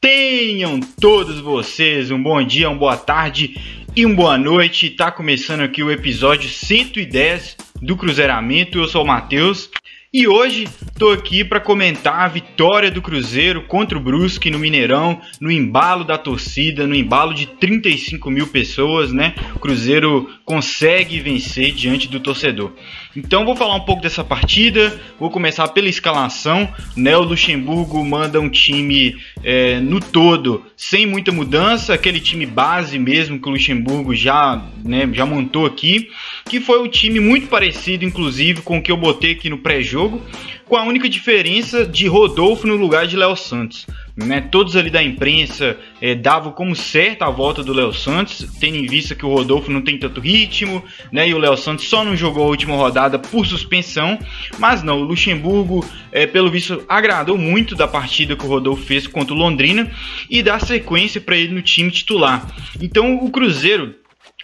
Tenham todos vocês um bom dia, uma boa tarde e uma boa noite. Tá começando aqui o episódio 110 do Cruzeiramento. Eu sou o Matheus e hoje estou aqui para comentar a vitória do Cruzeiro contra o Brusque no Mineirão, no embalo da torcida, no embalo de 35 mil pessoas, né? O Cruzeiro consegue vencer diante do torcedor. Então vou falar um pouco dessa partida, vou começar pela escalação. Né? O Luxemburgo manda um time é, no todo sem muita mudança, aquele time base mesmo que o Luxemburgo já, né, já montou aqui, que foi um time muito parecido, inclusive, com o que eu botei aqui no pré-jogo, com a única diferença de Rodolfo no lugar de Léo Santos. Né, todos ali da imprensa é, davam como certa a volta do Léo Santos, tendo em vista que o Rodolfo não tem tanto ritmo, né, e o Léo Santos só não jogou a última rodada por suspensão, mas não, o Luxemburgo, é, pelo visto, agradou muito da partida que o Rodolfo fez contra o Londrina e dá sequência para ele no time titular. Então o Cruzeiro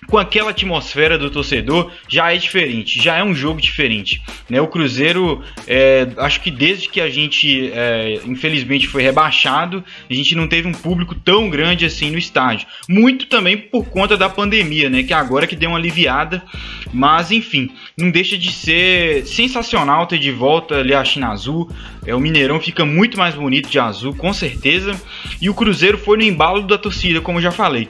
com aquela atmosfera do torcedor já é diferente, já é um jogo diferente. Né? O Cruzeiro, é, acho que desde que a gente é, infelizmente foi rebaixado, a gente não teve um público tão grande assim no estádio. Muito também por conta da pandemia, né? que agora que deu uma aliviada, mas enfim, não deixa de ser sensacional ter de volta ali a China Azul. É, o Mineirão fica muito mais bonito de azul, com certeza. E o Cruzeiro foi no embalo da torcida, como já falei.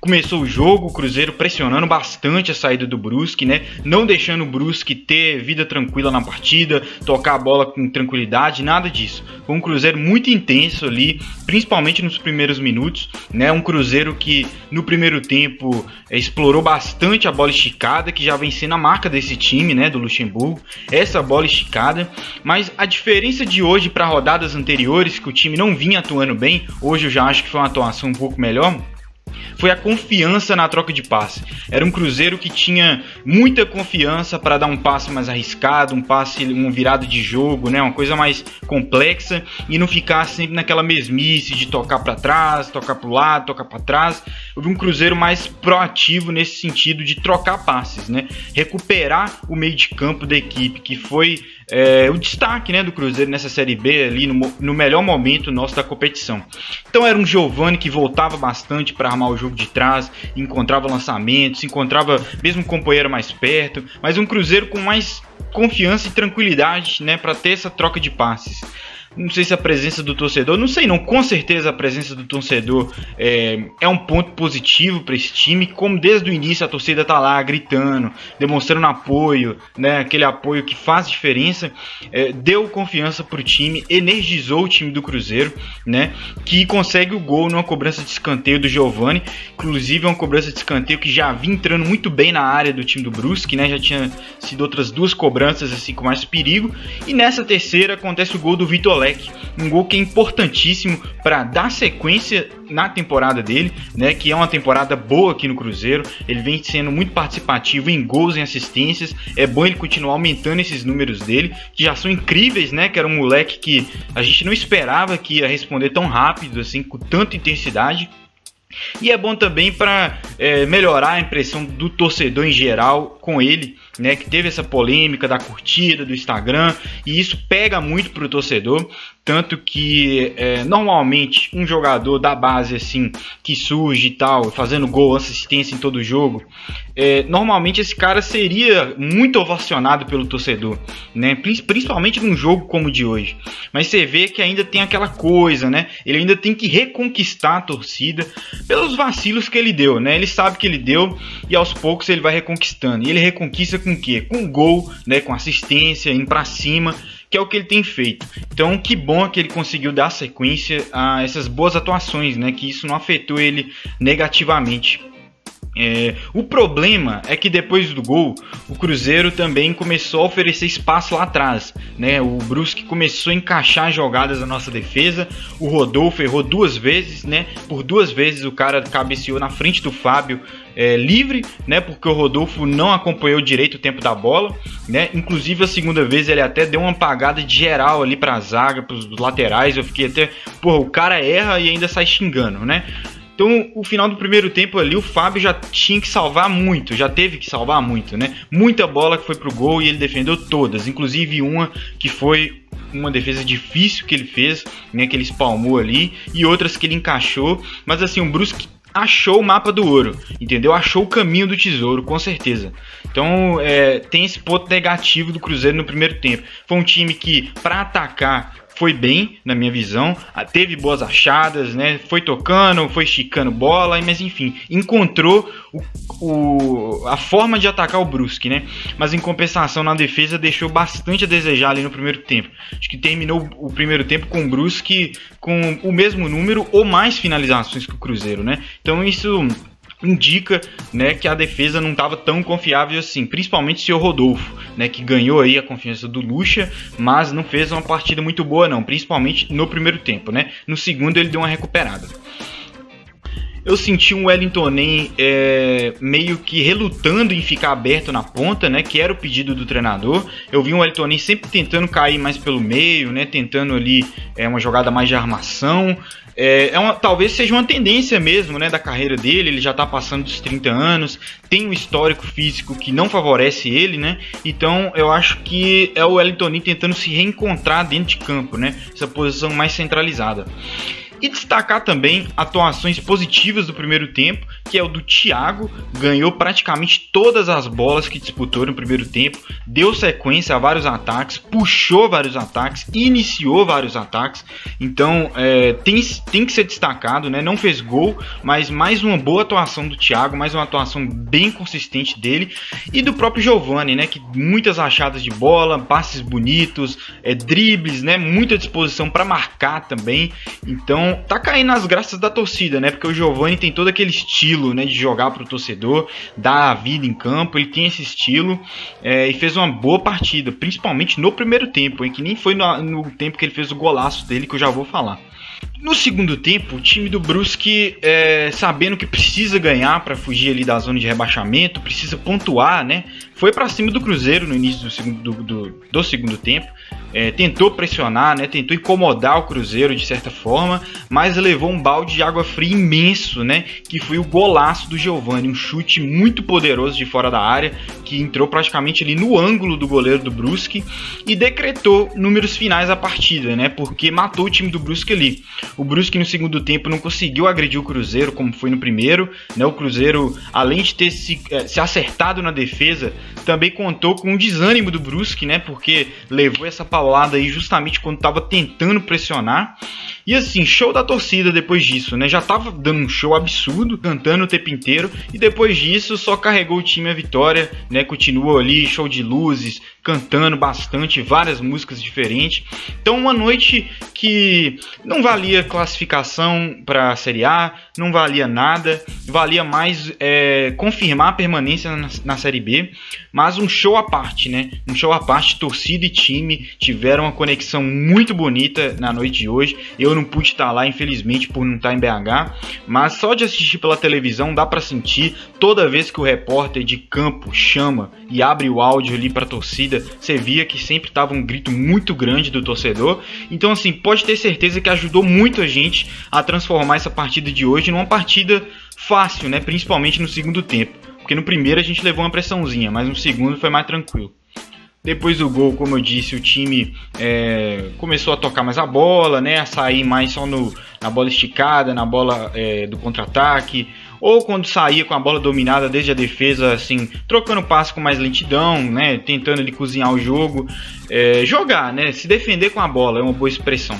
Começou o jogo, o Cruzeiro pressionando bastante a saída do Brusque, né? Não deixando o Brusque ter vida tranquila na partida, tocar a bola com tranquilidade, nada disso. Foi um Cruzeiro muito intenso ali, principalmente nos primeiros minutos, né? Um Cruzeiro que no primeiro tempo explorou bastante a bola esticada, que já vem sendo a marca desse time, né? Do Luxemburgo, essa bola esticada. Mas a diferença de hoje para rodadas anteriores, que o time não vinha atuando bem, hoje eu já acho que foi uma atuação um pouco melhor foi a confiança na troca de passe. Era um Cruzeiro que tinha muita confiança para dar um passe mais arriscado, um passe, um virado de jogo, né, uma coisa mais complexa e não ficar sempre naquela mesmice de tocar para trás, tocar para o lado, tocar para trás. Houve um Cruzeiro mais proativo nesse sentido de trocar passes, né, recuperar o meio de campo da equipe, que foi é, o destaque né, do Cruzeiro nessa Série B ali no, no, melhor momento nosso da competição. Então era um Giovani que voltava bastante para armar o jogo de trás, encontrava lançamentos, encontrava mesmo o companheiro mais perto, mas um Cruzeiro com mais confiança e tranquilidade né, para ter essa troca de passes. Não sei se a presença do torcedor, não sei não, com certeza a presença do torcedor é, é um ponto positivo para esse time, como desde o início a torcida tá lá gritando, demonstrando apoio, né, aquele apoio que faz diferença, é, deu confiança pro time, energizou o time do Cruzeiro, né, que consegue o gol numa cobrança de escanteio do Giovani, inclusive é uma cobrança de escanteio que já vinha entrando muito bem na área do time do Brusque, né, já tinha sido outras duas cobranças assim com mais perigo, e nessa terceira acontece o gol do Vitor Leque, um gol que é importantíssimo para dar sequência na temporada dele, né, que é uma temporada boa aqui no Cruzeiro. Ele vem sendo muito participativo em gols e assistências. É bom ele continuar aumentando esses números dele, que já são incríveis, né? Que era um moleque que a gente não esperava que ia responder tão rápido assim, com tanta intensidade. E é bom também para é, melhorar a impressão do torcedor em geral com ele, né? Que teve essa polêmica da curtida do Instagram e isso pega muito pro torcedor. Tanto que é, normalmente um jogador da base assim que surge e tal, fazendo gol, assistência em todo jogo, é, normalmente esse cara seria muito ovacionado pelo torcedor, né? Principalmente num jogo como o de hoje. Mas você vê que ainda tem aquela coisa, né? Ele ainda tem que reconquistar a torcida pelos vacilos que ele deu, né? Ele sabe que ele deu e aos poucos ele vai reconquistando. E ele reconquista com o quê? Com gol, né? Com assistência, indo para cima que é o que ele tem feito. Então, que bom que ele conseguiu dar sequência a essas boas atuações, né? Que isso não afetou ele negativamente. É, o problema é que depois do gol, o Cruzeiro também começou a oferecer espaço lá atrás. Né? O Brusque começou a encaixar jogadas na nossa defesa. O Rodolfo errou duas vezes, né? Por duas vezes o cara cabeceou na frente do Fábio é, livre, né? Porque o Rodolfo não acompanhou direito o tempo da bola, né? Inclusive a segunda vez ele até deu uma apagada de geral ali para a zaga, para os laterais. Eu fiquei até, porra, o cara erra e ainda sai xingando, né? Então, o final do primeiro tempo ali, o Fábio já tinha que salvar muito, já teve que salvar muito, né? Muita bola que foi pro gol e ele defendeu todas, inclusive uma que foi uma defesa difícil que ele fez, né, que ele espalmou ali, e outras que ele encaixou, mas assim, o Brusque achou o mapa do ouro, entendeu? Achou o caminho do tesouro, com certeza. Então é, tem esse ponto negativo do Cruzeiro no primeiro tempo. Foi um time que, para atacar, foi bem, na minha visão. Ah, teve boas achadas, né? Foi tocando, foi esticando bola, mas enfim, encontrou o, o, a forma de atacar o Brusque, né? Mas em compensação na defesa deixou bastante a desejar ali no primeiro tempo. Acho que terminou o primeiro tempo com o Brusque com o mesmo número ou mais finalizações que o Cruzeiro, né? Então isso indica né, que a defesa não estava tão confiável assim, principalmente o seu Rodolfo, né, que ganhou aí a confiança do Lucha, mas não fez uma partida muito boa não, principalmente no primeiro tempo, né? No segundo ele deu uma recuperada. Eu senti um Wellington é, meio que relutando em ficar aberto na ponta, né? Que era o pedido do treinador. Eu vi um Wellington sempre tentando cair mais pelo meio, né? Tentando ali é, uma jogada mais de armação. É, é uma, talvez seja uma tendência mesmo né, da carreira dele. Ele já está passando dos 30 anos, tem um histórico físico que não favorece ele, né? Então eu acho que é o Wellington tentando se reencontrar dentro de campo, né? Essa posição mais centralizada. E destacar também atuações positivas do primeiro tempo, que é o do Thiago, ganhou praticamente todas as bolas que disputou no primeiro tempo, deu sequência a vários ataques, puxou vários ataques, iniciou vários ataques, então é, tem, tem que ser destacado, né? Não fez gol, mas mais uma boa atuação do Thiago, mais uma atuação bem consistente dele e do próprio Giovani, né? Que muitas achadas de bola, passes bonitos, é, dribles, né? Muita disposição para marcar também, então tá caindo nas graças da torcida, né? Porque o Giovani tem todo aquele estilo, né, de jogar pro torcedor, dar a vida em campo, ele tem esse estilo é, e fez uma boa partida, principalmente no primeiro tempo, hein, que nem foi no, no tempo que ele fez o golaço dele, que eu já vou falar. No segundo tempo, o time do Brusque, é, sabendo que precisa ganhar para fugir ali da zona de rebaixamento, precisa pontuar, né? Foi para cima do Cruzeiro no início do segundo, do, do, do segundo tempo é, tentou pressionar, né, tentou incomodar o Cruzeiro de certa forma, mas levou um balde de água fria imenso, né, que foi o golaço do Giovani, um chute muito poderoso de fora da área, que entrou praticamente ali no ângulo do goleiro do Brusque e decretou números finais da partida, né, porque matou o time do Brusque ali. O Brusque no segundo tempo não conseguiu agredir o Cruzeiro como foi no primeiro, né, o Cruzeiro, além de ter se, é, se acertado na defesa, também contou com o desânimo do Brusque, né, porque levou essa palavra paulada aí justamente quando estava tentando pressionar. E assim, show da torcida depois disso, né? Já tava dando um show absurdo, cantando o tempo inteiro, e depois disso só carregou o time a vitória, né? Continuou ali, show de luzes, cantando bastante, várias músicas diferentes. Então, uma noite que não valia classificação para a Série A, não valia nada, valia mais é, confirmar a permanência na, na, Série B, mas um show à parte, né? Um show à parte, torcida e time tiveram uma conexão muito bonita na noite de hoje. Eu não pude estar lá, infelizmente, por não estar em BH, mas só de assistir pela televisão dá para sentir toda vez que o repórter de campo chama e abre o áudio ali para torcida você via que sempre tava um grito muito grande do torcedor. Então, assim, pode ter certeza que ajudou muito a gente a transformar essa partida de hoje numa partida fácil, né? Principalmente no segundo tempo. Porque no primeiro a gente levou uma pressãozinha, mas no segundo foi mais tranquilo. Depois do gol, como eu disse, o time é, começou a tocar mais a bola, né? A sair mais só no, na bola esticada, na bola é, do contra-ataque. Ou quando saía com a bola dominada desde a defesa, assim, trocando passe com mais lentidão, né, tentando ele cozinhar o jogo, é, jogar, né, se defender com a bola é uma boa expressão.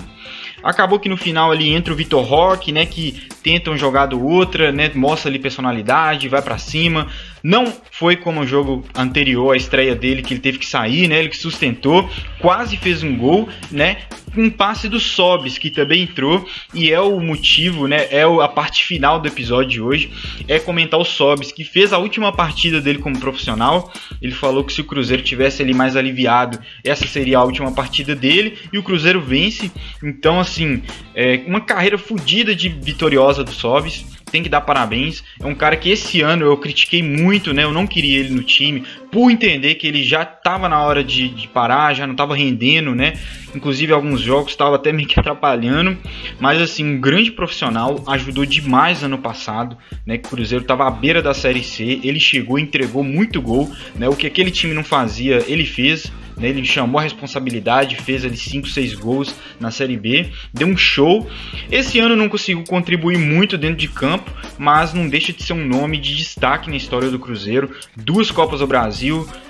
Acabou que no final ali entra o Vitor Roque, né, que tenta uma jogada ou outra, né, mostra ali personalidade, vai para cima. Não foi como o jogo anterior, a estreia dele, que ele teve que sair, né? Ele que sustentou, quase fez um gol, né? Um passe do Sobis, que também entrou, e é o motivo, né? É a parte final do episódio de hoje, é comentar o Sobis, que fez a última partida dele como profissional. Ele falou que se o Cruzeiro tivesse ali mais aliviado, essa seria a última partida dele, e o Cruzeiro vence. Então, assim, é uma carreira fodida de vitoriosa do Sobis tem que dar parabéns. É um cara que esse ano eu critiquei muito, né? Eu não queria ele no time, por entender que ele já estava na hora de, de, parar, já não estava rendendo, né? Inclusive alguns jogos estava até meio que atrapalhando, mas assim, um grande profissional, ajudou demais ano passado, né? Que o Cruzeiro estava à beira da Série C, ele chegou e entregou muito gol, né? O que aquele time não fazia, ele fez. Né? Ele chamou a responsabilidade, fez ali 5, 6 gols na Série B, deu um show. Esse ano não conseguiu contribuir muito dentro de campo, mas não deixa de ser um nome de destaque na história do Cruzeiro. Duas Copas do Brasil,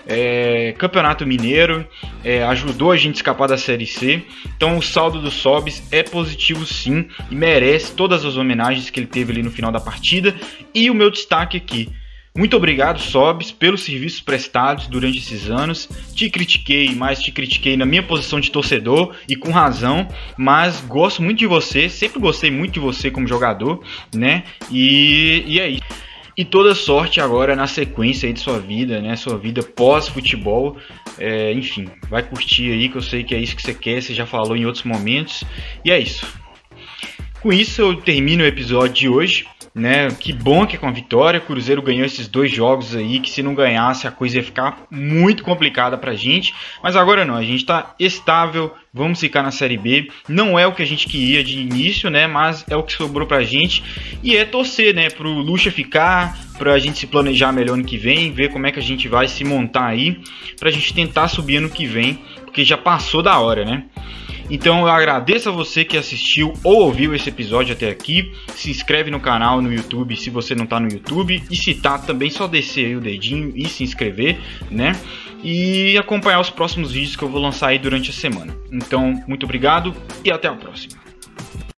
é, Campeonato Mineiro, é, ajudou a gente a escapar da Série C. Então o saldo do Sobis é positivo sim e merece todas as homenagens que ele teve ali no final da partida. E o meu destaque aqui, muito obrigado, Sobs, pelos serviços prestados durante esses anos. Te critiquei, mas te critiquei na minha posição de torcedor e com razão, mas gosto muito de você, sempre gostei muito de você como jogador, né? E, e é isso. E toda sorte agora na sequência de sua vida, né? Sua vida pós-futebol. É, enfim, vai curtir aí, que eu sei que é isso que você quer, você já falou em outros momentos. E é isso. Com isso eu termino o episódio de hoje né? Que bom que com a vitória o Cruzeiro ganhou esses dois jogos aí, que se não ganhasse a coisa ia ficar muito complicada pra gente. Mas agora não, a gente tá estável, vamos ficar na Série B. Não é o que a gente queria de início, né? Mas é o que sobrou pra gente. E é torcer, né? Pro Lucha ficar, pra gente se planejar melhor no que vem, ver como é que a gente vai se montar aí, pra gente tentar subir ano que vem, porque já passou da hora, né? Então eu agradeço a você que assistiu ou ouviu esse episódio até aqui. Se inscreve no canal no YouTube se você não está no YouTube. E se tá, também só descer o dedinho e se inscrever, né? E acompanhar os próximos vídeos que eu vou lançar aí durante a semana. Então, muito obrigado e até a próxima.